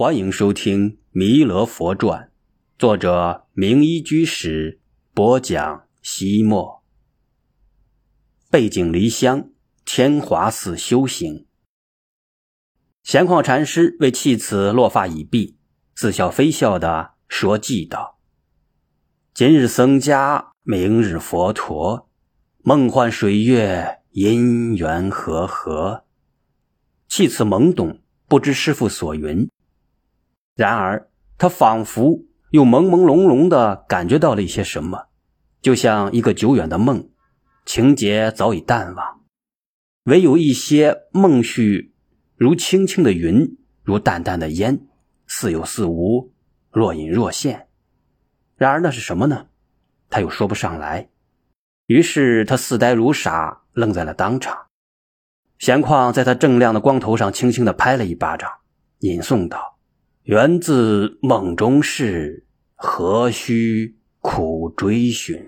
欢迎收听《弥勒佛传》，作者明一居士播讲。西末，背井离乡，天华寺修行。闲旷禅师为弃此落发已毕，似笑非笑的说：“偈道：今日僧家，明日佛陀，梦幻水月，因缘和合。”弃此懵懂，不知师傅所云。然而，他仿佛又朦朦胧胧的感觉到了一些什么，就像一个久远的梦，情节早已淡忘，唯有一些梦绪，如轻轻的云，如淡淡的烟，似有似无，若隐若现。然而那是什么呢？他又说不上来。于是他似呆如傻，愣在了当场。闲旷在他锃亮的光头上轻轻的拍了一巴掌，吟诵道。源自梦中事，何须苦追寻？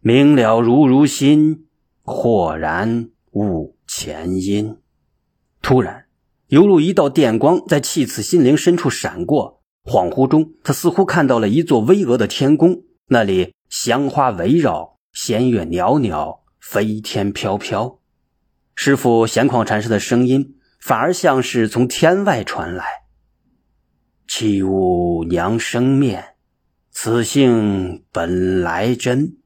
明了如如心，豁然悟前因。突然，犹如一道电光在弃子心灵深处闪过，恍惚中，他似乎看到了一座巍峨的天宫，那里香花围绕，仙乐袅袅，飞天飘飘。师傅闲旷禅师的声音，反而像是从天外传来。弃物娘生面，此性本来真。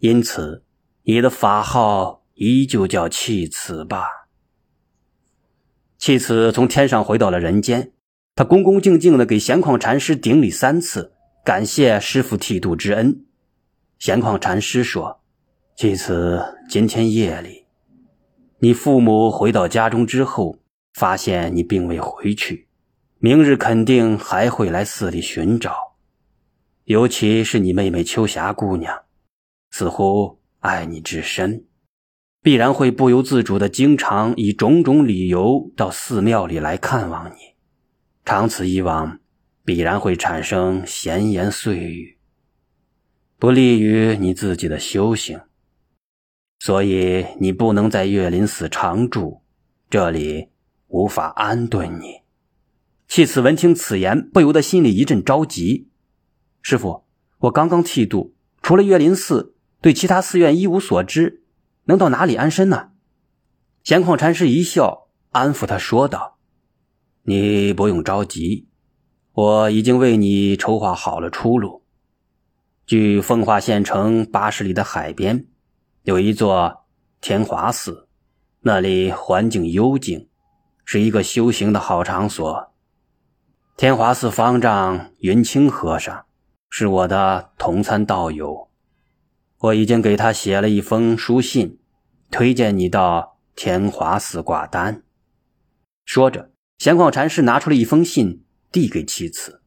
因此，你的法号依旧叫弃子吧。弃子从天上回到了人间，他恭恭敬敬的给闲旷禅师顶礼三次，感谢师傅剃度之恩。闲旷禅师说：“弃子，今天夜里，你父母回到家中之后，发现你并未回去。”明日肯定还会来寺里寻找，尤其是你妹妹秋霞姑娘，似乎爱你至深，必然会不由自主的经常以种种理由到寺庙里来看望你。长此以往，必然会产生闲言碎语，不利于你自己的修行。所以你不能在岳林寺常住，这里无法安顿你。弃子闻听此言，不由得心里一阵着急。师傅，我刚刚剃度，除了岳林寺，对其他寺院一无所知，能到哪里安身呢？闲旷禅师一笑，安抚他说道：“你不用着急，我已经为你筹划好了出路。距奉化县城八十里的海边，有一座天华寺，那里环境幽静，是一个修行的好场所。”天华寺方丈云清和尚是我的同参道友，我已经给他写了一封书信，推荐你到天华寺挂单。说着，闲旷禅师拿出了一封信，递给契此。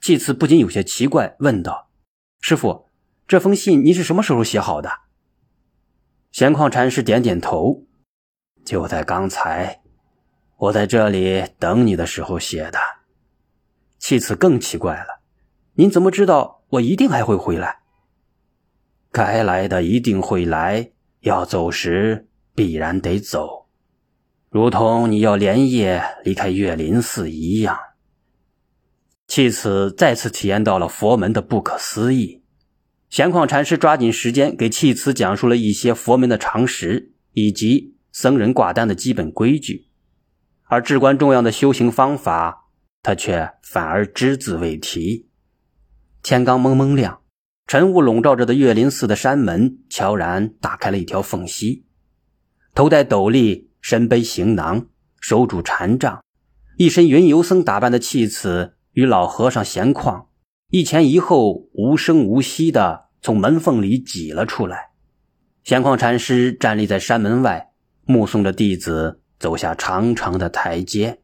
契此不禁有些奇怪，问道：“师傅，这封信你是什么时候写好的？”闲旷禅师点点头：“就在刚才，我在这里等你的时候写的。”其次更奇怪了，您怎么知道我一定还会回来？该来的一定会来，要走时必然得走，如同你要连夜离开岳林寺一样。弃此再次体验到了佛门的不可思议。闲旷禅师抓紧时间给弃此讲述了一些佛门的常识以及僧人挂单的基本规矩，而至关重要的修行方法。他却反而只字未提。天刚蒙蒙亮，晨雾笼罩着的岳林寺的山门悄然打开了一条缝隙。头戴斗笠，身背行囊，手拄禅杖，一身云游僧打扮的弃子与老和尚闲旷一前一后，无声无息的从门缝里挤了出来。闲旷禅师站立在山门外，目送着弟子走下长长的台阶。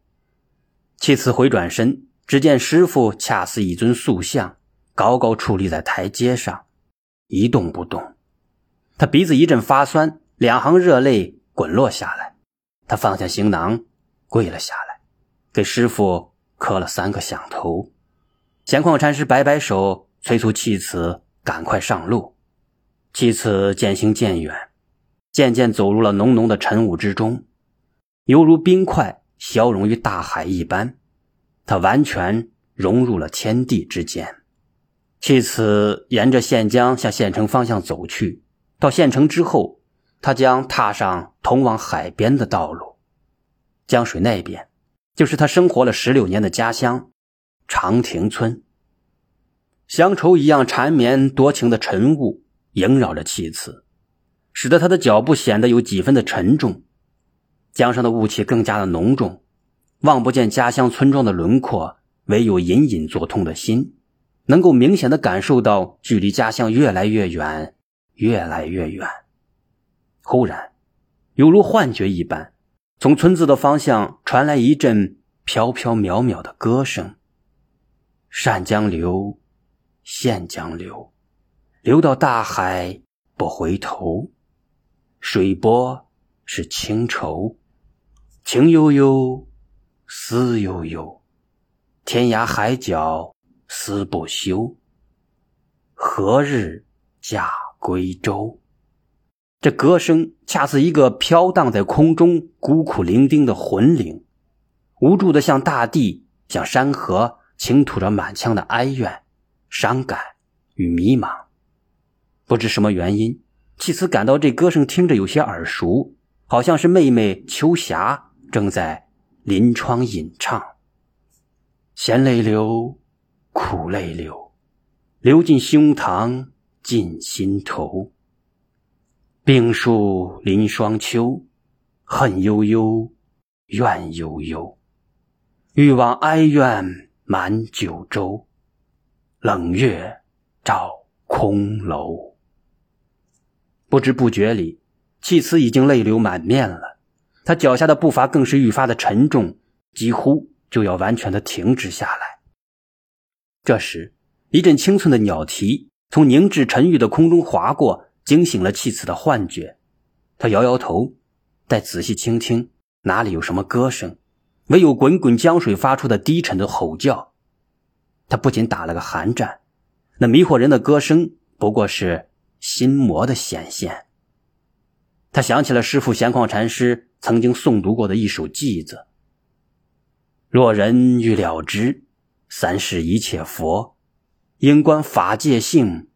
弃此回转身，只见师傅恰似一尊塑像，高高矗立在台阶上，一动不动。他鼻子一阵发酸，两行热泪滚落下来。他放下行囊，跪了下来，给师傅磕了三个响头。闲旷禅师摆摆手，催促弃子赶快上路。弃子渐行渐远，渐渐走入了浓浓的晨雾之中，犹如冰块。消融于大海一般，他完全融入了天地之间。弃此沿着县江向县城方向走去，到县城之后，他将踏上通往海边的道路。江水那边，就是他生活了十六年的家乡长亭村。乡愁一样缠绵多情的晨雾萦绕着弃子，使得他的脚步显得有几分的沉重。江上的雾气更加的浓重，望不见家乡村庄的轮廓，唯有隐隐作痛的心，能够明显的感受到距离家乡越来越远，越来越远。忽然，犹如幻觉一般，从村子的方向传来一阵飘飘渺渺的歌声：“善江流，现江流，流到大海不回头，水波是清愁。”情悠悠，思悠悠，天涯海角思不休。何日驾归舟？这歌声恰似一个飘荡在空中、孤苦伶仃的魂灵，无助的向大地、向山河倾吐着满腔的哀怨、伤感与迷茫。不知什么原因，契此感到这歌声听着有些耳熟，好像是妹妹秋霞。正在临窗吟唱，咸泪流，苦泪流，流进胸膛，进心头。病树临霜秋，恨悠悠，怨悠悠，欲往哀怨满九州，冷月照空楼。不知不觉里，弃此已经泪流满面了。他脚下的步伐更是愈发的沉重，几乎就要完全的停止下来。这时，一阵清脆的鸟啼从凝滞沉郁的空中划过，惊醒了弃子的幻觉。他摇摇头，再仔细倾听，哪里有什么歌声，唯有滚滚江水发出的低沉的吼叫。他不仅打了个寒战，那迷惑人的歌声不过是心魔的显现。他想起了师傅闲旷禅师。曾经诵读过的一首偈子：“若人欲了知三世一切佛，应观法界性，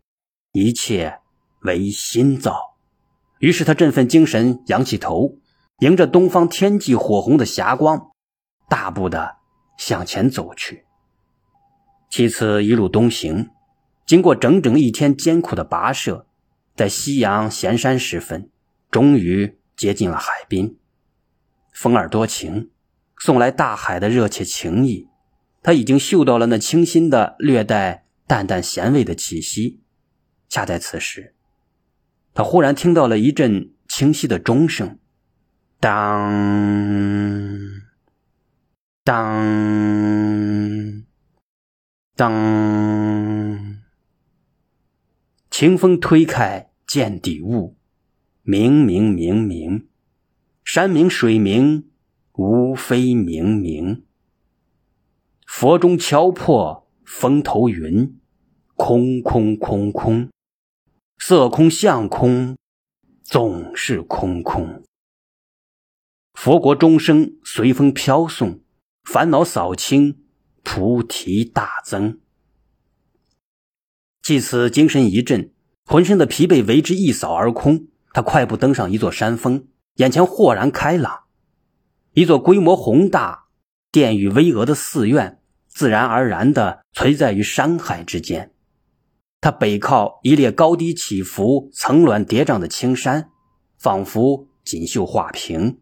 一切唯心造。”于是他振奋精神，仰起头，迎着东方天际火红的霞光，大步的向前走去。其次一路东行，经过整整一天艰苦的跋涉，在夕阳闲山时分，终于接近了海滨。风儿多情，送来大海的热切情意。他已经嗅到了那清新的、略带淡淡咸味的气息。恰在此时，他忽然听到了一阵清晰的钟声，当当当。清风推开见底雾，明明明明。山明水明，无非明明。佛中敲破风头云，空空空空，色空相空，总是空空。佛国钟声随风飘送，烦恼扫清，菩提大增。继此精神一振，浑身的疲惫为之一扫而空。他快步登上一座山峰。眼前豁然开朗，一座规模宏大、殿宇巍峨的寺院，自然而然地存在于山海之间。它背靠一列高低起伏、层峦叠嶂的青山，仿佛锦绣画屏，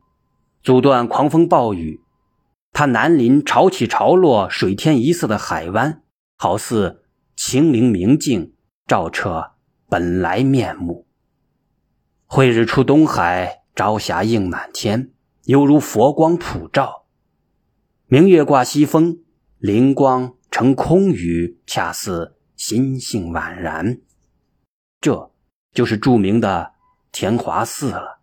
阻断狂风暴雨。它南临潮起潮落、水天一色的海湾，好似清灵明镜，照彻本来面目。慧日出东海。朝霞映满天，犹如佛光普照；明月挂西风，灵光成空余，恰似心性宛然。这就是著名的田华寺了。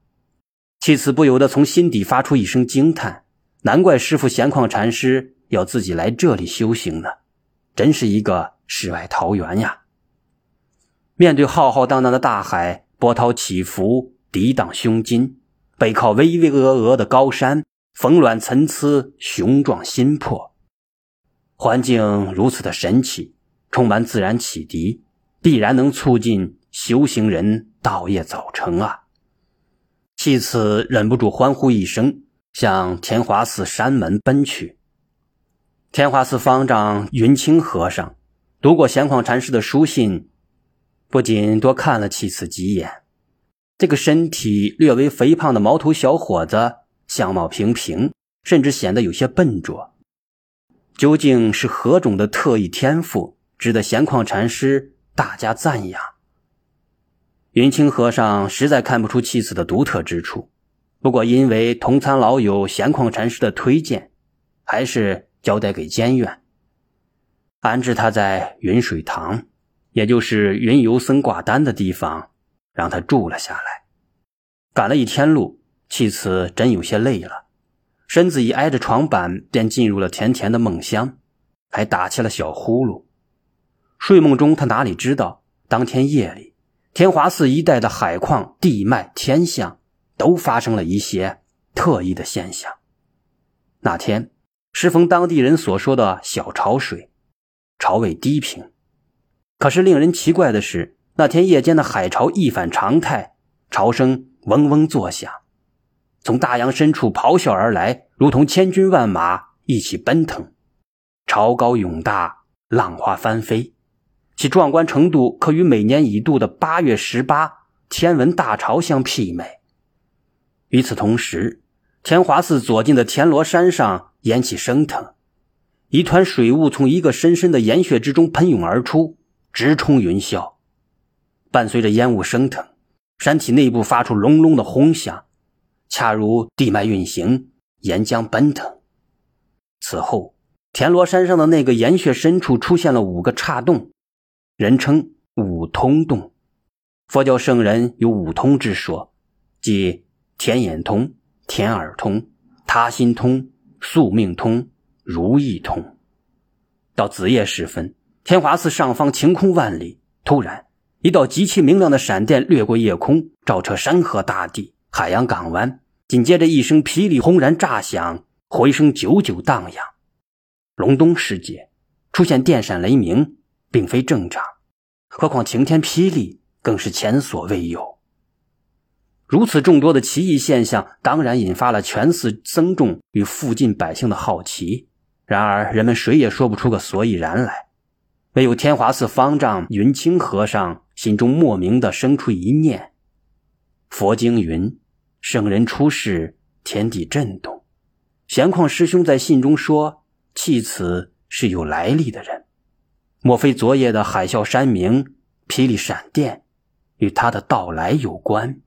弃子不由得从心底发出一声惊叹：难怪师傅闲旷禅师要自己来这里修行呢，真是一个世外桃源呀！面对浩浩荡荡的大海，波涛起伏，抵挡胸襟。背靠巍巍峨峨的高山，峰峦参差，雄壮心魄。环境如此的神奇，充满自然启迪，必然能促进修行人道业早成啊！弃子忍不住欢呼一声，向天华寺山门奔去。天华寺方丈云清和尚读过闲旷禅师的书信，不仅多看了弃子几眼。这个身体略微肥胖的毛头小伙子，相貌平平，甚至显得有些笨拙。究竟是何种的特异天赋，值得闲旷禅师大加赞扬？云清和尚实在看不出妻子的独特之处，不过因为同参老友闲旷禅师的推荐，还是交代给监院，安置他在云水堂，也就是云游僧挂单的地方，让他住了下来。赶了一天路，妻子真有些累了。身子一挨着床板，便进入了甜甜的梦乡，还打起了小呼噜。睡梦中，他哪里知道，当天夜里，天华寺一带的海况、地脉、天象都发生了一些特异的现象。那天适逢当地人所说的小潮水，潮位低平。可是令人奇怪的是，那天夜间的海潮一反常态，潮声嗡嗡作响。从大洋深处咆哮而来，如同千军万马一起奔腾，潮高涌大，浪花翻飞，其壮观程度可与每年一度的八月十八天文大潮相媲美。与此同时，天华寺左近的田螺山上烟气升腾，一团水雾从一个深深的岩穴之中喷涌而出，直冲云霄。伴随着烟雾升腾，山体内部发出隆隆的轰响。恰如地脉运行，岩浆奔腾。此后，田螺山上的那个岩穴深处出现了五个岔洞，人称五通洞。佛教圣人有五通之说，即天眼通、天耳通、他心通、宿命通、如意通。到子夜时分，天华寺上方晴空万里，突然一道极其明亮的闪电掠过夜空，照彻山河大地。海洋港湾，紧接着一声霹雳轰然炸响，回声久久荡漾。隆冬时节出现电闪雷鸣，并非正常，何况晴天霹雳更是前所未有。如此众多的奇异现象，当然引发了全寺僧众与附近百姓的好奇。然而，人们谁也说不出个所以然来。唯有天华寺方丈云清和尚心中莫名的生出一念：佛经云。圣人出世，天地震动。闲旷师兄在信中说：“弃此是有来历的人，莫非昨夜的海啸山鸣、霹雳闪电与他的到来有关？”